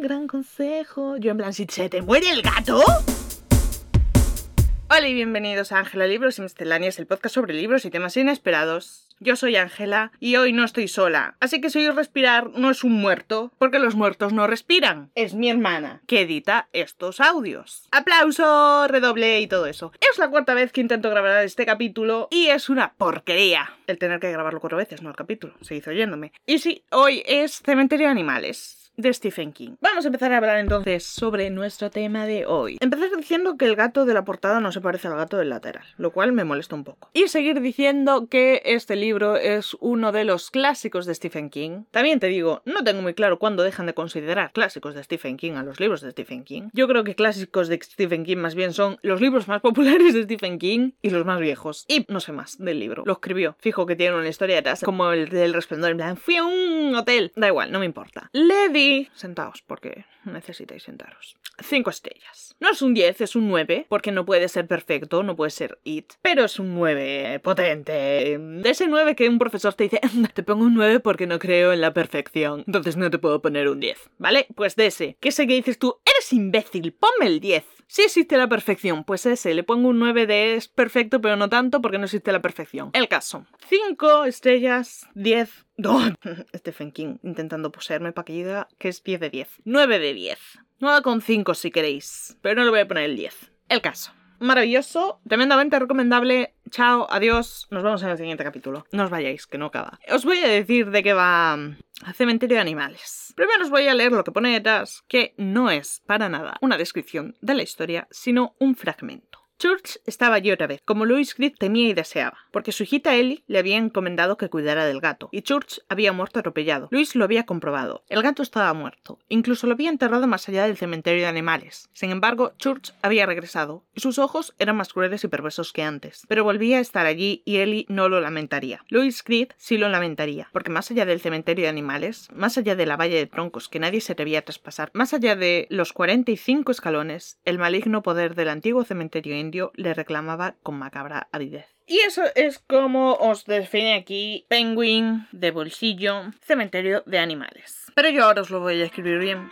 gran consejo. Yo en plan, si se te muere el gato. Hola y bienvenidos a Ángela Libros y Misceláneas, el podcast sobre libros y temas inesperados. Yo soy Ángela y hoy no estoy sola, así que si oís respirar no es un muerto, porque los muertos no respiran. Es mi hermana que edita estos audios. Aplauso, redoble y todo eso. Es la cuarta vez que intento grabar este capítulo y es una porquería el tener que grabarlo cuatro veces, no el capítulo, se hizo oyéndome. Y sí, hoy es Cementerio de Animales de Stephen King. Vamos a empezar a hablar entonces sobre nuestro tema de hoy. Empezar diciendo que el gato de la portada no se parece al gato del lateral, lo cual me molesta un poco. Y seguir diciendo que este libro es uno de los clásicos de Stephen King. También te digo, no tengo muy claro cuándo dejan de considerar clásicos de Stephen King a los libros de Stephen King. Yo creo que clásicos de Stephen King más bien son los libros más populares de Stephen King y los más viejos. Y no sé más del libro. Lo escribió. Fijo que tiene una historia detrás como el del resplandor. En plan, fui a un hotel. Da igual, no me importa. Sentaos porque necesitáis sentaros. 5 estrellas. No es un 10, es un 9, porque no puede ser perfecto, no puede ser it, pero es un 9 potente. De ese 9 que un profesor te dice, te pongo un 9 porque no creo en la perfección, entonces no te puedo poner un 10, ¿vale? Pues de ese, que ese que dices tú, eres imbécil, ponme el 10. Si existe la perfección, pues ese, le pongo un 9 de es perfecto, pero no tanto porque no existe la perfección. El caso. 5 estrellas, 10 no, Stephen King intentando poseerme para que diga que es 10 de 10. 9 de 10. 9,5 si queréis. Pero no le voy a poner el 10. El caso. Maravilloso, tremendamente recomendable. Chao, adiós. Nos vemos en el siguiente capítulo. No os vayáis, que no acaba. Os voy a decir de qué va mm, Cementerio de Animales. Primero os voy a leer lo que pone detrás, que no es para nada una descripción de la historia, sino un fragmento. Church estaba allí otra vez, como Louis Creed temía y deseaba, porque su hijita Ellie le había encomendado que cuidara del gato, y Church había muerto atropellado. Louis lo había comprobado. El gato estaba muerto. Incluso lo había enterrado más allá del cementerio de animales. Sin embargo, Church había regresado, y sus ojos eran más crueles y perversos que antes. Pero volvía a estar allí y Ellie no lo lamentaría. Louis Creed sí lo lamentaría, porque más allá del cementerio de animales, más allá de la valla de troncos que nadie se atrevía a traspasar, más allá de los 45 escalones, el maligno poder del antiguo cementerio le reclamaba con macabra avidez. Y eso es como os define aquí Penguin de bolsillo, cementerio de animales. Pero yo ahora os lo voy a escribir bien.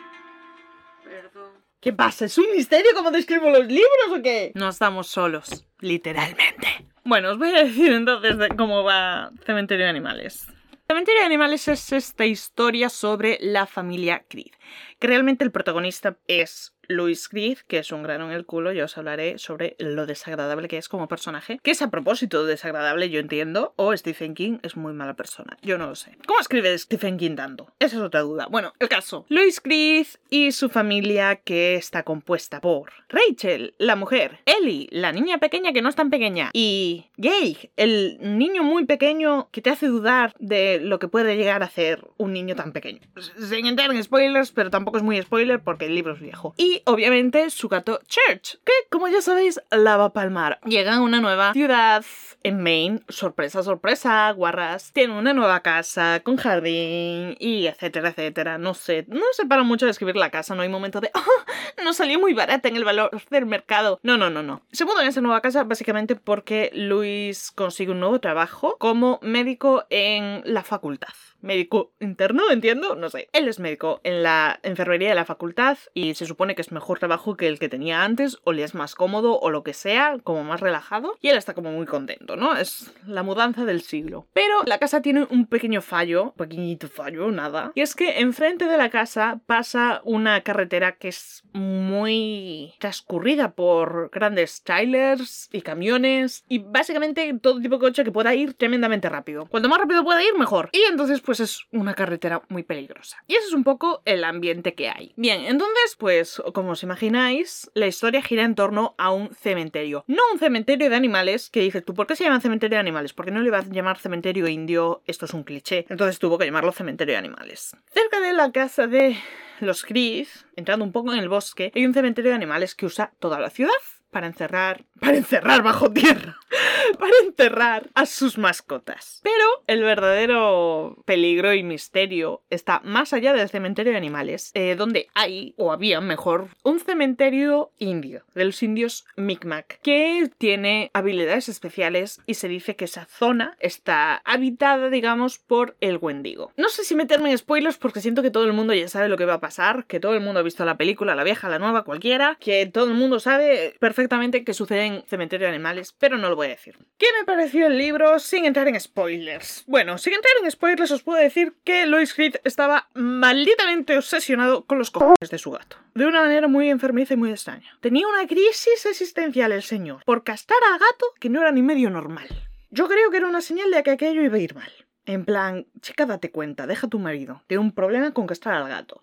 Perdón. ¿Qué pasa? ¿Es un misterio cómo describo los libros o qué? No estamos solos, literalmente. Bueno, os voy a decir entonces cómo va Cementerio de Animales. Cementerio de Animales es esta historia sobre la familia Creed, que realmente el protagonista es Louis Creed, que es un grano en el culo, yo os hablaré sobre lo desagradable que es como personaje, que es a propósito desagradable, yo entiendo, o Stephen King es muy mala persona, yo no lo sé. ¿Cómo escribe Stephen King tanto? Esa es otra duda. Bueno, el caso. Louis Creed y su familia que está compuesta por Rachel, la mujer, Ellie, la niña pequeña que no es tan pequeña, y Gay, el niño muy pequeño que te hace dudar de lo que puede llegar a hacer un niño tan pequeño. Sin entrar en spoilers, pero tampoco es muy spoiler porque el libro es viejo. Y obviamente su gato Church, que como ya sabéis la va a palmar. Llega a una nueva ciudad en Maine, sorpresa, sorpresa, guarras, tiene una nueva casa con jardín y etcétera, etcétera. No sé, no se para mucho de escribir la casa, no hay momento de, oh, no salió muy barata en el valor del mercado. No, no, no, no. Se mudó en esa nueva casa básicamente porque Luis consigue un nuevo trabajo como médico en la facultad médico interno, entiendo, no sé. Él es médico en la enfermería de la facultad y se supone que es mejor trabajo que el que tenía antes, o le es más cómodo, o lo que sea, como más relajado, y él está como muy contento, ¿no? Es la mudanza del siglo. Pero la casa tiene un pequeño fallo, pequeñito fallo, nada, y es que enfrente de la casa pasa una carretera que es muy transcurrida por grandes trailers y camiones, y básicamente todo tipo de coche que pueda ir tremendamente rápido. Cuanto más rápido pueda ir, mejor. Y entonces pues es una carretera muy peligrosa. Y ese es un poco el ambiente que hay. Bien, entonces, pues, como os imagináis, la historia gira en torno a un cementerio. No un cementerio de animales, que dices tú, ¿por qué se llama cementerio de animales? Porque no le iba a llamar cementerio indio, esto es un cliché. Entonces tuvo que llamarlo cementerio de animales. Cerca de la casa de los Chris, entrando un poco en el bosque, hay un cementerio de animales que usa toda la ciudad para encerrar para encerrar bajo tierra, para enterrar a sus mascotas. Pero el verdadero peligro y misterio está más allá del cementerio de animales, eh, donde hay, o había mejor, un cementerio indio, de los indios Micmac, que tiene habilidades especiales y se dice que esa zona está habitada, digamos, por el Wendigo. No sé si meterme en spoilers porque siento que todo el mundo ya sabe lo que va a pasar, que todo el mundo ha visto la película, la vieja, la nueva, cualquiera, que todo el mundo sabe perfectamente qué sucede en Cementerio de Animales, pero no lo voy a decir. ¿Qué me pareció el libro sin entrar en spoilers? Bueno, sin entrar en spoilers os puedo decir que Lois Creed estaba malditamente obsesionado con los cojones de su gato. De una manera muy enfermiza y muy extraña. Tenía una crisis existencial el señor por castar al gato que no era ni medio normal. Yo creo que era una señal de que aquello iba a ir mal. En plan, chica, date cuenta, deja a tu marido. Tiene un problema con castrar al gato.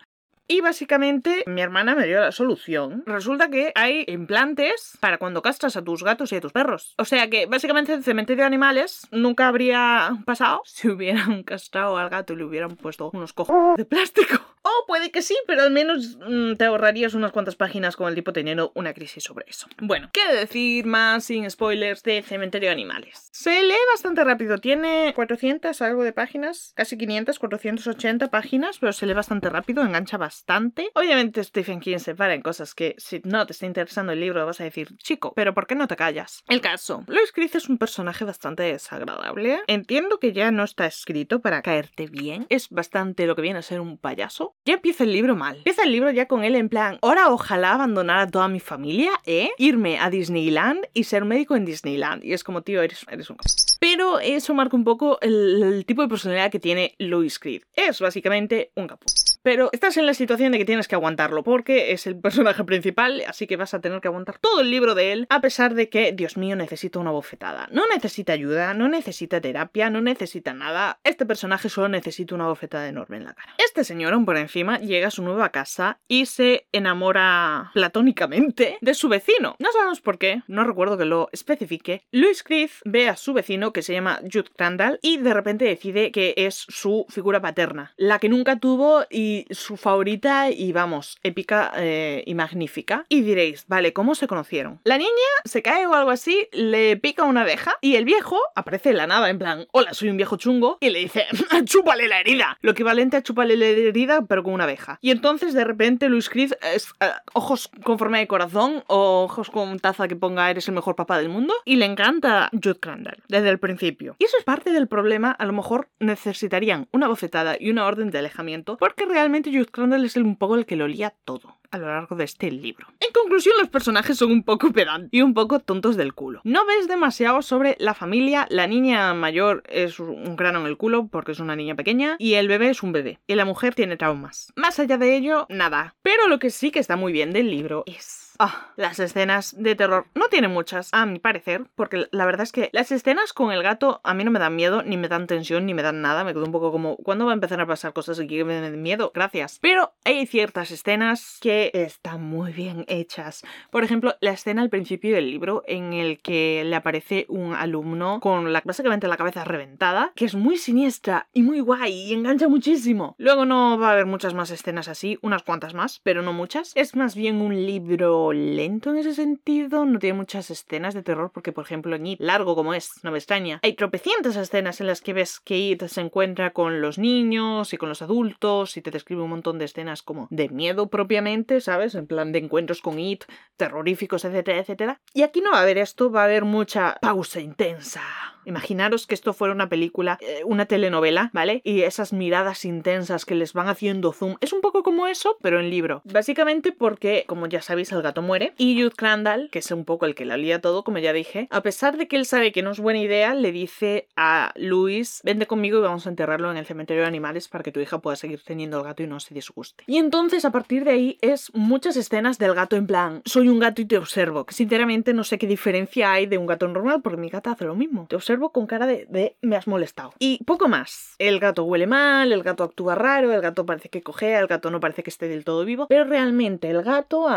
Y básicamente mi hermana me dio la solución. Resulta que hay implantes para cuando castras a tus gatos y a tus perros. O sea que básicamente el cementerio de animales nunca habría pasado si hubieran castrado al gato y le hubieran puesto unos cojones de plástico. O puede que sí, pero al menos mm, te ahorrarías unas cuantas páginas con el tipo teniendo una crisis sobre eso. Bueno, ¿qué decir más sin spoilers de Cementerio de Animales? Se lee bastante rápido, tiene 400 algo de páginas, casi 500, 480 páginas, pero se lee bastante rápido, engancha bastante. Obviamente Stephen King se para en cosas que si no te está interesando el libro vas a decir, chico, pero ¿por qué no te callas? El caso, Lois Creed es un personaje bastante desagradable. Entiendo que ya no está escrito para caerte bien, es bastante lo que viene a ser un payaso. Ya empieza el libro mal. Empieza el libro ya con él en plan, ahora ojalá abandonar a toda mi familia, ¿eh? Irme a Disneyland y ser médico en Disneyland. Y es como, tío, eres, eres un... Pero eso marca un poco el, el tipo de personalidad que tiene Louis Creed. Es básicamente un capullo. Pero estás en la situación de que tienes que aguantarlo porque es el personaje principal, así que vas a tener que aguantar todo el libro de él, a pesar de que, Dios mío, necesita una bofetada. No necesita ayuda, no necesita terapia, no necesita nada. Este personaje solo necesita una bofetada enorme en la cara. Este señor, aún por encima, llega a su nueva casa y se enamora platónicamente de su vecino. No sabemos por qué, no recuerdo que lo especifique. Louis Creed ve a su vecino, que se llama Jude Crandall, y de repente decide que es su figura paterna, la que nunca tuvo y su favorita y vamos, épica eh, y magnífica. Y diréis, vale, ¿cómo se conocieron? La niña se cae o algo así, le pica una abeja y el viejo aparece de la nada, en plan, hola, soy un viejo chungo, y le dice, chúpale la herida. Lo equivalente a chúpale la herida, pero con una abeja. Y entonces de repente Luis Creed es eh, ojos con forma de corazón o ojos con taza que ponga eres el mejor papá del mundo. Y le encanta Jude Crandall desde el principio. Y eso es parte del problema, a lo mejor necesitarían una bofetada y una orden de alejamiento porque realmente realmente Jude Crandall es un poco el que lo lía todo a lo largo de este libro. En conclusión, los personajes son un poco pedantes y un poco tontos del culo. No ves demasiado sobre la familia, la niña mayor es un grano en el culo porque es una niña pequeña y el bebé es un bebé y la mujer tiene traumas. Más allá de ello, nada. Pero lo que sí que está muy bien del libro es Ah, las escenas de terror. No tiene muchas, a mi parecer, porque la verdad es que las escenas con el gato a mí no me dan miedo, ni me dan tensión, ni me dan nada. Me quedo un poco como, ¿cuándo va a empezar a pasar cosas aquí que me den miedo? Gracias. Pero hay ciertas escenas que están muy bien hechas. Por ejemplo, la escena al principio del libro en el que le aparece un alumno con la, básicamente la cabeza reventada, que es muy siniestra y muy guay y engancha muchísimo. Luego no va a haber muchas más escenas así, unas cuantas más, pero no muchas. Es más bien un libro lento en ese sentido, no tiene muchas escenas de terror porque, por ejemplo, en It, largo como es, no me extraña, hay tropecientas escenas en las que ves que It se encuentra con los niños y con los adultos y te describe un montón de escenas como de miedo propiamente, ¿sabes? En plan de encuentros con It, terroríficos, etcétera, etcétera. Y aquí no va a haber esto, va a haber mucha pausa intensa Imaginaros que esto fuera una película, eh, una telenovela, ¿vale? Y esas miradas intensas que les van haciendo zoom. Es un poco como eso, pero en libro. Básicamente porque, como ya sabéis, el gato muere. Y Jude Crandall, que es un poco el que la lía todo, como ya dije, a pesar de que él sabe que no es buena idea, le dice a Luis, vente conmigo y vamos a enterrarlo en el cementerio de animales para que tu hija pueda seguir teniendo el gato y no se disguste. Y entonces, a partir de ahí, es muchas escenas del gato en plan, soy un gato y te observo, que sinceramente no sé qué diferencia hay de un gato normal, porque mi gata hace lo mismo. Te observo con cara de, me has molestado. Y poco más. El gato huele mal, el gato actúa raro, el gato parece que cojea, el gato no parece que esté del todo vivo, pero realmente el gato,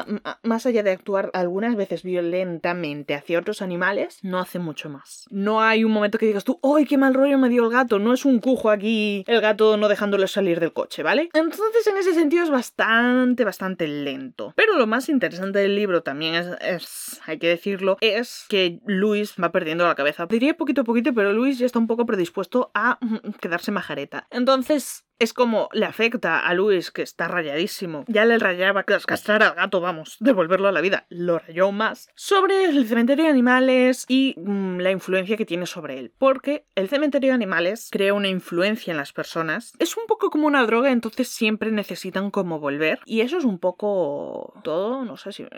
más allá de actuar algunas veces violentamente hacia otros animales, no hace mucho más. No hay un momento que digas tú, ¡ay, qué mal rollo me dio el gato! No es un cujo aquí el gato no dejándole salir del coche, ¿vale? Entonces en ese sentido es bastante, bastante lento. Pero lo más interesante del libro también es, hay que decirlo, es que Luis va perdiendo la cabeza. Diría poquito poquito, pero Luis ya está un poco predispuesto a mm, quedarse majareta. Entonces, es como le afecta a Luis, que está rayadísimo. Ya le rayaba que castrar al gato, vamos, devolverlo a la vida. Lo rayó más. Sobre el cementerio de animales y mm, la influencia que tiene sobre él. Porque el cementerio de animales crea una influencia en las personas. Es un poco como una droga, entonces siempre necesitan como volver. Y eso es un poco todo. No sé si me...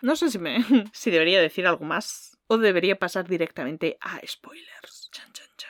No sé si me... si debería decir algo más. O debería pasar directamente a spoilers.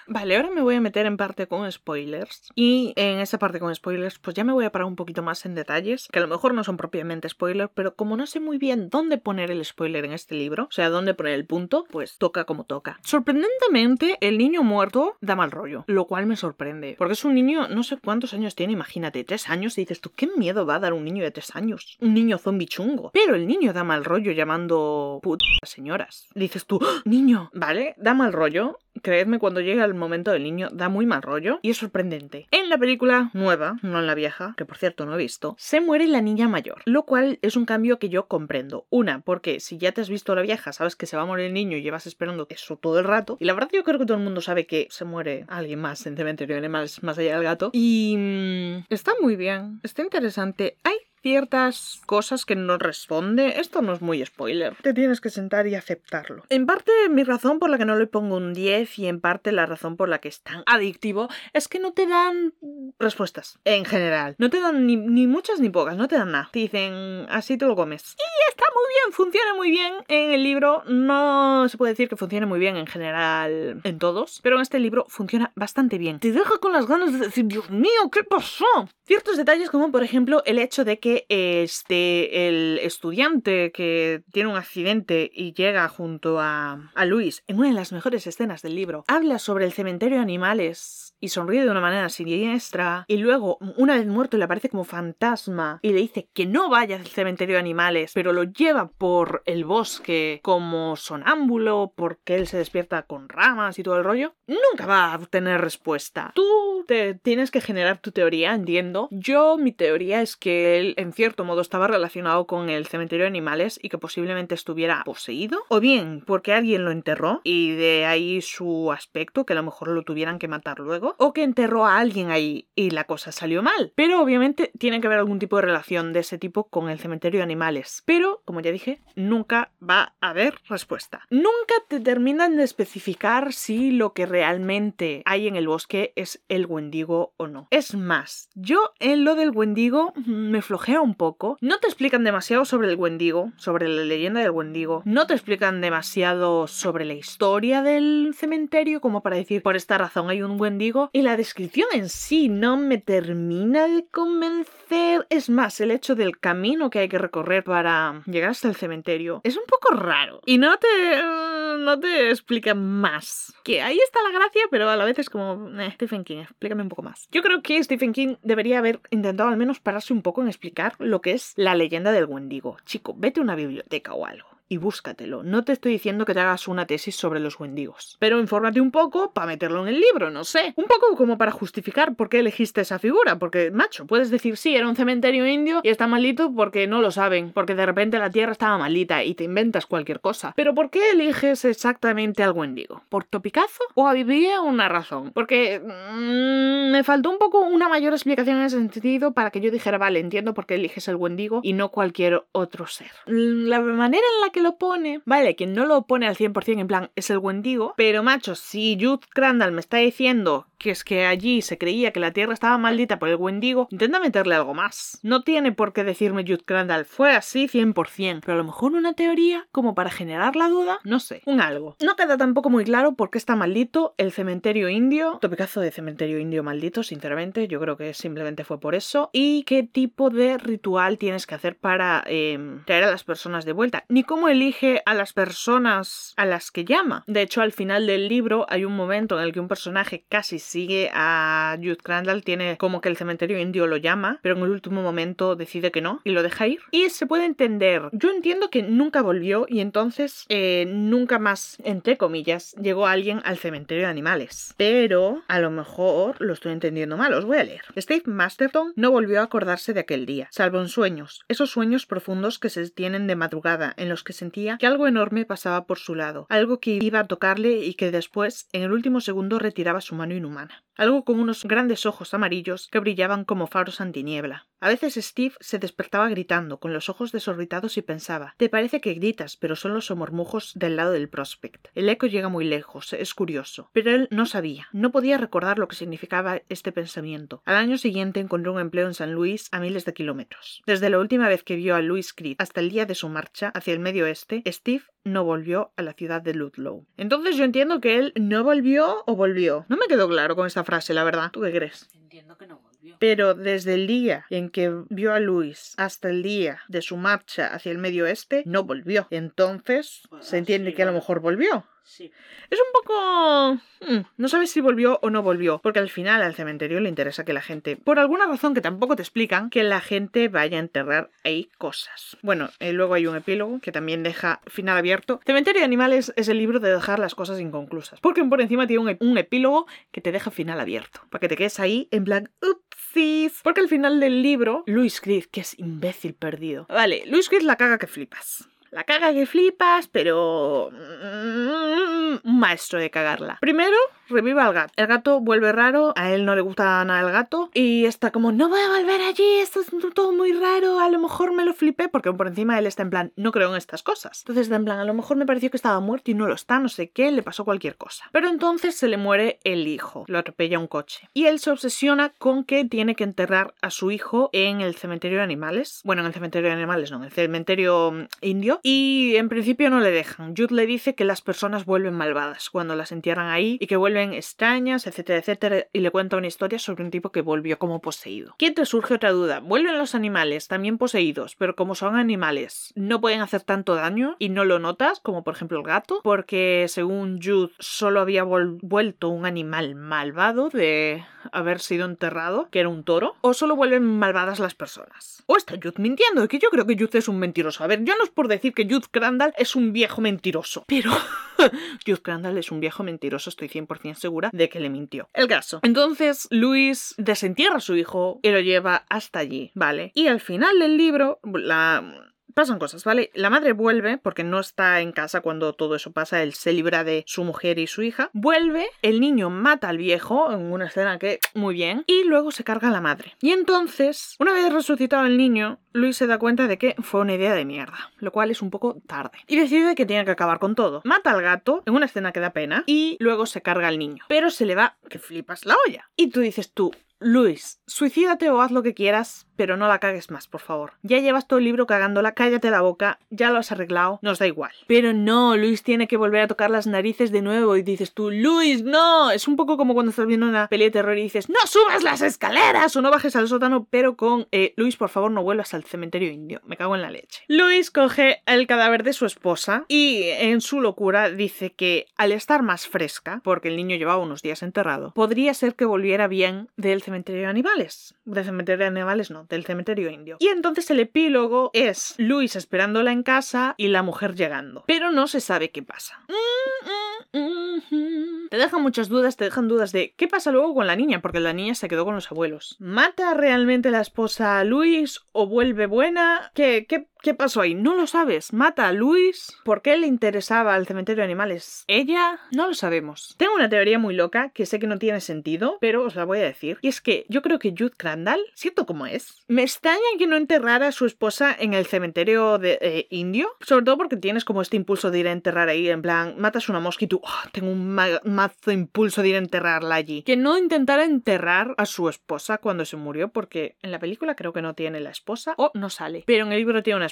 Vale, ahora me voy a meter en parte con spoilers. Y en esa parte con spoilers, pues ya me voy a parar un poquito más en detalles, que a lo mejor no son propiamente spoilers, pero como no sé muy bien dónde poner el spoiler en este libro, o sea, dónde poner el punto, pues toca como toca. Sorprendentemente, el niño muerto da mal rollo, lo cual me sorprende. Porque es un niño, no sé cuántos años tiene, imagínate, tres años, y dices tú, ¿qué miedo va a dar un niño de tres años? Un niño zombie chungo. Pero el niño da mal rollo llamando putas señoras. Dices tú, ¡Ah! niño, ¿vale? Da mal rollo. Creedme, cuando llega el momento del niño, da muy mal rollo y es sorprendente. En la película nueva, no en la vieja, que por cierto no he visto, se muere la niña mayor, lo cual es un cambio que yo comprendo. Una, porque si ya te has visto la vieja, sabes que se va a morir el niño y llevas esperando eso todo el rato. Y la verdad yo creo que todo el mundo sabe que se muere alguien más en Cementerio de más allá del gato. Y mm, está muy bien, está interesante. Hay ciertas cosas que no responde. Esto no es muy spoiler. Te tienes que sentar y aceptarlo. En parte, mi razón por la que no le pongo un 10 y en parte la razón por la que es tan adictivo es que no te dan respuestas. En general. No te dan ni, muchas ni pocas. No te dan nada. Te dicen, así te lo comes. Y está muy bien, funciona muy bien. En el libro no se puede decir que funcione muy bien en general en todos, pero en este libro funciona bastante bien. Te deja con las ganas de decir, Dios mío, ¿qué pasó? Ciertos detalles como por ejemplo el hecho de que este, el estudiante que tiene un accidente y llega junto a, a Luis en una de las mejores escenas del libro, habla sobre el cementerio de animales y sonríe de una manera siniestra y luego una vez muerto le aparece como fantasma y le dice que no vaya al cementerio de animales pero lo lleva por el bosque como sonámbulo porque él se despierta con ramas y todo el rollo nunca va a tener respuesta. Tú te tienes que generar tu teoría entiendo. Yo mi teoría es que él en cierto modo estaba relacionado con el cementerio de animales y que posiblemente estuviera poseído o bien porque alguien lo enterró y de ahí su aspecto que a lo mejor lo tuvieran que matar luego o que enterró a alguien ahí y la cosa salió mal. Pero obviamente tiene que haber algún tipo de relación de ese tipo con el cementerio de animales. Pero, como ya dije, nunca va a haber respuesta. Nunca te terminan de especificar si lo que realmente hay en el bosque es el Wendigo o no. Es más, yo en lo del Wendigo me flojeo un poco. No te explican demasiado sobre el Wendigo, sobre la leyenda del Wendigo. No te explican demasiado sobre la historia del cementerio como para decir por esta razón hay un Wendigo y la descripción en sí no me termina de convencer. Es más, el hecho del camino que hay que recorrer para llegar hasta el cementerio es un poco raro y no te no te explica más. Que ahí está la gracia, pero a la vez es como Stephen King, explícame un poco más. Yo creo que Stephen King debería haber intentado al menos pararse un poco en explicar lo que es la leyenda del Wendigo. Chico, vete a una biblioteca o algo y búscatelo. No te estoy diciendo que te hagas una tesis sobre los wendigos, pero infórmate un poco para meterlo en el libro, no sé. Un poco como para justificar por qué elegiste esa figura, porque, macho, puedes decir, sí, era un cementerio indio y está malito porque no lo saben, porque de repente la tierra estaba malita y te inventas cualquier cosa. Pero ¿por qué eliges exactamente al wendigo? ¿Por topicazo? ¿O había una razón? Porque mm, me faltó un poco una mayor explicación en ese sentido para que yo dijera, vale, entiendo por qué eliges el wendigo y no cualquier otro ser. La manera en la que lo pone, vale, quien no lo pone al 100% en plan es el Wendigo, pero macho, si Jude Crandall me está diciendo que es que allí se creía que la tierra estaba maldita por el Wendigo, intenta meterle algo más. No tiene por qué decirme Jude Crandall, fue así 100%, pero a lo mejor una teoría como para generar la duda, no sé, un algo. No queda tampoco muy claro por qué está maldito el cementerio indio, topicazo de cementerio indio maldito, sinceramente, yo creo que simplemente fue por eso, y qué tipo de ritual tienes que hacer para em, traer a las personas de vuelta, ni cómo elige a las personas a las que llama. De hecho, al final del libro hay un momento en el que un personaje casi sigue a Jude Crandall, tiene como que el cementerio indio lo llama, pero en el último momento decide que no y lo deja ir. Y se puede entender. Yo entiendo que nunca volvió y entonces eh, nunca más, entre comillas, llegó alguien al cementerio de animales. Pero a lo mejor lo estoy entendiendo mal, os voy a leer. Steve Masterton no volvió a acordarse de aquel día, salvo en sueños, esos sueños profundos que se tienen de madrugada, en los que sentía que algo enorme pasaba por su lado, algo que iba a tocarle y que después, en el último segundo, retiraba su mano inhumana mukana. Algo con unos grandes ojos amarillos que brillaban como faros antiniebla. A veces Steve se despertaba gritando, con los ojos desorbitados y pensaba Te parece que gritas, pero son los del lado del Prospect. El eco llega muy lejos, es curioso. Pero él no sabía, no podía recordar lo que significaba este pensamiento. Al año siguiente encontró un empleo en San Luis a miles de kilómetros. Desde la última vez que vio a Louis Creed hasta el día de su marcha hacia el medio oeste, Steve no volvió a la ciudad de Ludlow. Entonces yo entiendo que él no volvió o volvió. No me quedó claro con esta frase, la verdad. ¿Tú qué crees? Entiendo que no volvió. Pero desde el día en que vio a Luis hasta el día de su marcha hacia el medio oeste, no volvió. Entonces Pues se entiende sí, que a lo mejor volvió. Sí. Es un poco... mm, no sabes si volvió o no volvió, porque al final al cementerio le interesa que la gente, por alguna razón que tampoco te explican, que la gente vaya a enterrar ahí cosas. Bueno, eh, luego hay un epílogo que también deja final abierto. Cementerio de Animales es el libro de dejar las cosas inconclusas, porque por encima tiene un, ep- un epílogo que te deja final abierto, para que te quedes ahí en plan, upsis. Porque al final del libro, Louis Creed, que es imbécil perdido. Vale, Louis Creed la caga que flipas. La caga que flipas, pero... mm, Un maestro de cagarla. Primero, reviva al gato. El gato vuelve raro, a él no le gusta nada el gato, y está como, no voy a volver allí, esto es todo muy raro, a lo mejor me lo flipé, porque por encima él está en plan, no creo en estas cosas. Entonces en plan, a lo mejor me pareció que estaba muerto y no lo está, no sé qué, le pasó cualquier cosa. Pero entonces se le muere el hijo, lo atropella un coche. Y él se obsesiona con que tiene que enterrar a su hijo en el cementerio de animales. Bueno, en el cementerio de animales, no, en el cementerio mm, indio. Y en principio no le dejan. Jude le dice que las personas vuelven malvadas cuando las entierran ahí y que vuelven extrañas, etcétera, etcétera. Y le cuenta una historia sobre un tipo que volvió como poseído. ¿Quién te surge otra duda? Vuelven los animales, también poseídos, pero como son animales, no pueden hacer tanto daño y no lo notas, como por ejemplo el gato, porque según Jude solo había vuelto un animal malvado de haber sido enterrado, que era un toro, o solo vuelven malvadas las personas. O está Jude mintiendo, que yo creo que Jude es un mentiroso. A ver, yo no es por decir que Jude Crandall es un viejo mentiroso, pero Jude Crandall es un viejo mentiroso, estoy 100% segura de que le mintió. El caso. Entonces, Luis desentierra a su hijo y lo lleva hasta allí, ¿vale? Y al final del libro, la... Pasan cosas, ¿vale? La madre vuelve, porque no está en casa cuando todo eso pasa, él se libra de su mujer y su hija. Vuelve, el niño mata al viejo, en una escena que muy bien, y luego se carga a la madre. Y entonces, una vez resucitado el niño, Luis se da cuenta de que fue una idea de mierda, lo cual es un poco tarde. Y decide que tiene que acabar con todo. Mata al gato, en una escena que da pena, y luego se carga al niño. Pero se le va, que flipas la olla. Y tú dices tú, Luis, suicídate o haz lo que quieras, pero no la cagues más, por favor. Ya llevas todo el libro cagándola, cállate la boca, ya lo has arreglado, nos da igual. Pero no, Luis tiene que volver a tocar las narices de nuevo y dices tú, Luis, no. Es un poco como cuando estás viendo una peli de terror y dices, no subas las escaleras o no bajes al sótano, pero con, eh, Luis, por favor, no vuelvas al cementerio indio. Me cago en la leche. Luis coge el cadáver de su esposa y en su locura dice que al estar más fresca, porque el niño llevaba unos días enterrado, podría ser que volviera bien del cementerio de animales. Del cementerio de animales no, del cementerio indio. Y entonces el epílogo es Luis esperándola en casa y la mujer llegando. Pero no se sabe qué pasa. Mm, mm, mm, mm. Te dejan muchas dudas, te dejan dudas de qué pasa luego con la niña, porque la niña se quedó con los abuelos. ¿Mata realmente la esposa a Luis o vuelve buena? ¿Qué, qué, qué pasó ahí? No lo sabes. ¿Mata a Luis? ¿Por qué le interesaba el cementerio de animales? ¿Ella? No lo sabemos. Tengo una teoría muy loca que sé que no tiene sentido, pero os la voy a decir. Y es que yo creo que Jude Crandall, cierto como es, me extraña que no enterrara a su esposa en el cementerio de, eh, indio, sobre todo porque tienes como este impulso de ir a enterrar ahí, en plan, matas una mosca y tú, "Ah, tengo un ma- mazo impulso de ir a enterrarla allí. Que no intentara enterrar a su esposa cuando se murió, porque en la película creo que no tiene la esposa o no sale, pero en el libro tiene una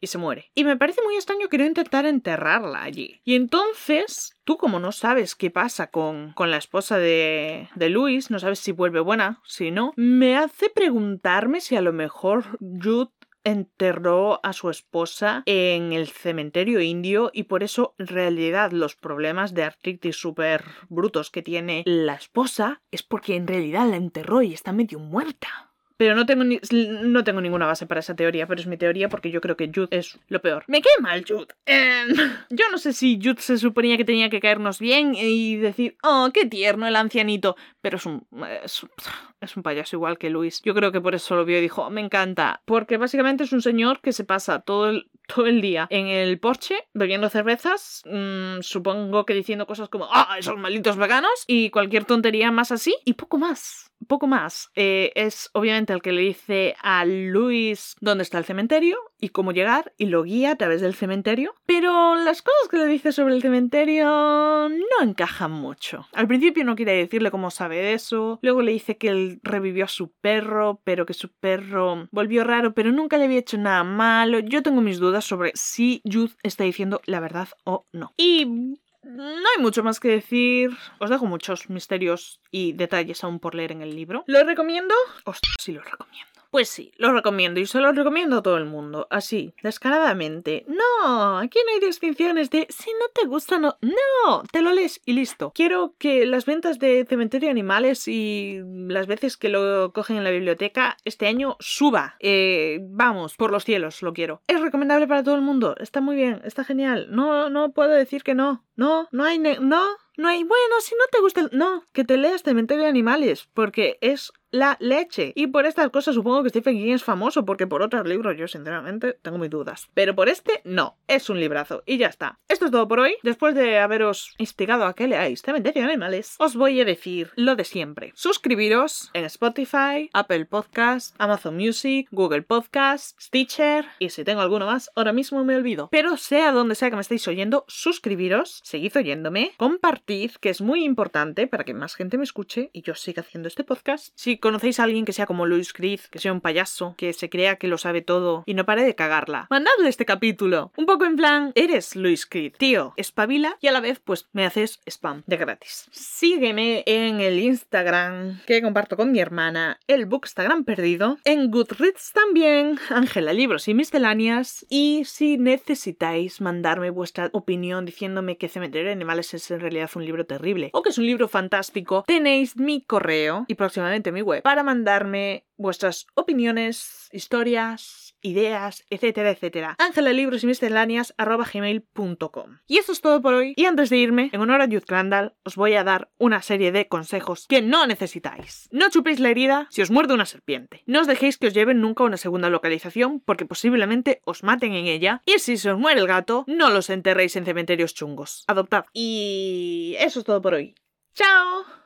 y se muere. Y me parece muy extraño que no intentara enterrarla allí. Y entonces, tú como no sabes qué pasa con, con la esposa de, de Luis, no sabes si vuelve buena, si no, me hace preguntarme si a lo mejor Jude enterró a su esposa en el cementerio indio y por eso en realidad los problemas de artritis súper brutos que tiene la esposa es porque en realidad la enterró y está medio muerta. Pero no tengo, ni- no tengo ninguna base para esa teoría, pero es mi teoría porque yo creo que Jude es lo peor. Me cae mal Jude. Em, yo no sé si Jude se suponía que tenía que caernos bien y decir, oh, qué tierno el ancianito, pero es un, es, es un payaso igual que Luis. Yo creo que por eso lo vio y dijo, "Oh, me encanta, porque básicamente es un señor que se pasa todo el, todo el día en el porche bebiendo cervezas, mm, supongo que diciendo cosas como, ah, esos malditos veganos y cualquier tontería más así y poco más. Poco más. Eh, es obviamente el que le dice a Luis dónde está el cementerio y cómo llegar y lo guía a través del cementerio. Pero las cosas que le dice sobre el cementerio no encajan mucho. Al principio no quiere decirle cómo sabe eso. Luego le dice que él revivió a su perro, pero que su perro volvió raro, pero nunca le había hecho nada malo. Yo tengo mis dudas sobre si Jude está diciendo la verdad o no. Y no hay mucho más que decir. Os dejo muchos misterios y detalles aún por leer en el libro. ¿Lo recomiendo? Hostia, sí lo recomiendo. Pues sí, lo recomiendo y se lo recomiendo a todo el mundo, así, descaradamente. No, aquí no hay distinciones de si no te gusta, no. No, te lo lees y listo. Quiero que las ventas de Cementerio de Animales y las veces que lo cogen en la biblioteca este año suba. Eh, vamos, por los cielos, lo quiero. Es recomendable para todo el mundo, está muy bien, está genial. No, no puedo decir que no. No, no hay... ne- no. No hay, bueno, si no te gusta el... No, que te leas Cementerio de Animales, porque es la leche. Y por estas cosas supongo que Stephen King es famoso, porque por otros libros yo sinceramente tengo mis dudas. Pero por este, no, es un librazo. Y ya está. Esto es todo por hoy. Después de haberos instigado a que leáis Cementerio de Animales, os voy a decir lo de siempre. Suscribiros en Spotify, Apple Podcast, Amazon Music, Google Podcast, Stitcher y si tengo alguno más, ahora mismo me olvido. Pero sea donde sea que me estéis oyendo, suscribiros, seguid oyéndome, compartid, que es muy importante para que más gente me escuche y yo siga haciendo este podcast. Si conocéis a alguien que sea como Louis Creed, que sea un payaso, que se crea que lo sabe todo y no pare de cagarla, mandadle este capítulo. Un poco en plan, eres Louis Creed, tío, espabila y a la vez pues me haces spam de gratis. Sígueme en el Instagram que comparto con mi hermana, el Bookstagram perdido, en Goodreads también, Ángela Libros y Misceláneas y si necesitáis mandarme vuestra opinión diciéndome que Cementerio de Animales es en realidad un libro terrible o que es un libro fantástico, tenéis mi correo y próximamente mi web para mandarme vuestras opiniones, historias, ideas, etcétera, etcétera. Ángela Libros y Misceláneas gmail.com. Y eso es todo por hoy. Y antes de irme, en honor a Jude Crandall, os voy a dar una serie de consejos que no necesitáis. No chupéis la herida si os muerde una serpiente. No os dejéis que os lleven nunca a una segunda localización porque posiblemente os maten en ella. Y si se os muere el gato, no los enterréis en cementerios chungos. Adoptad. Y eso es todo por hoy. ¡Chao!